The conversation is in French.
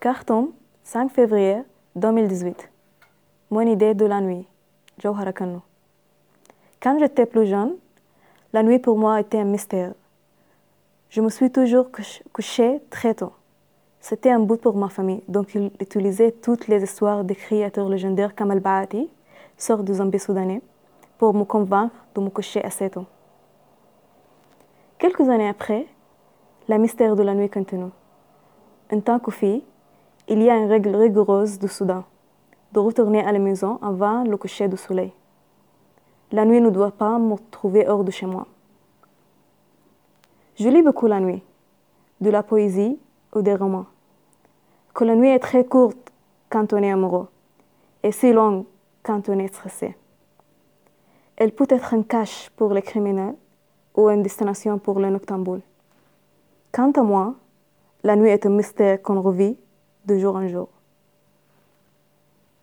Carton, 5 février 2018. Mon idée de la nuit. Kano. Quand j'étais plus jeune, la nuit pour moi était un mystère. Je me suis toujours couchée très tôt. C'était un bout pour ma famille, donc il utilisait toutes les histoires des créateurs légendaires comme Al-Ba'ati, sort de zombies soudanais, pour me convaincre de me coucher assez tôt. Quelques années après, la mystère de la nuit continue. En tant que fille, il y a une règle rigoureuse du Soudan, de retourner à la maison avant le coucher du soleil. La nuit ne doit pas me trouver hors de chez moi. Je lis beaucoup la nuit, de la poésie ou des romans. Que la nuit est très courte quand on est amoureux et si longue quand on est stressé. Elle peut être un cache pour les criminels ou une destination pour les noctambules. Quant à moi, la nuit est un mystère qu'on revit de jour en jour.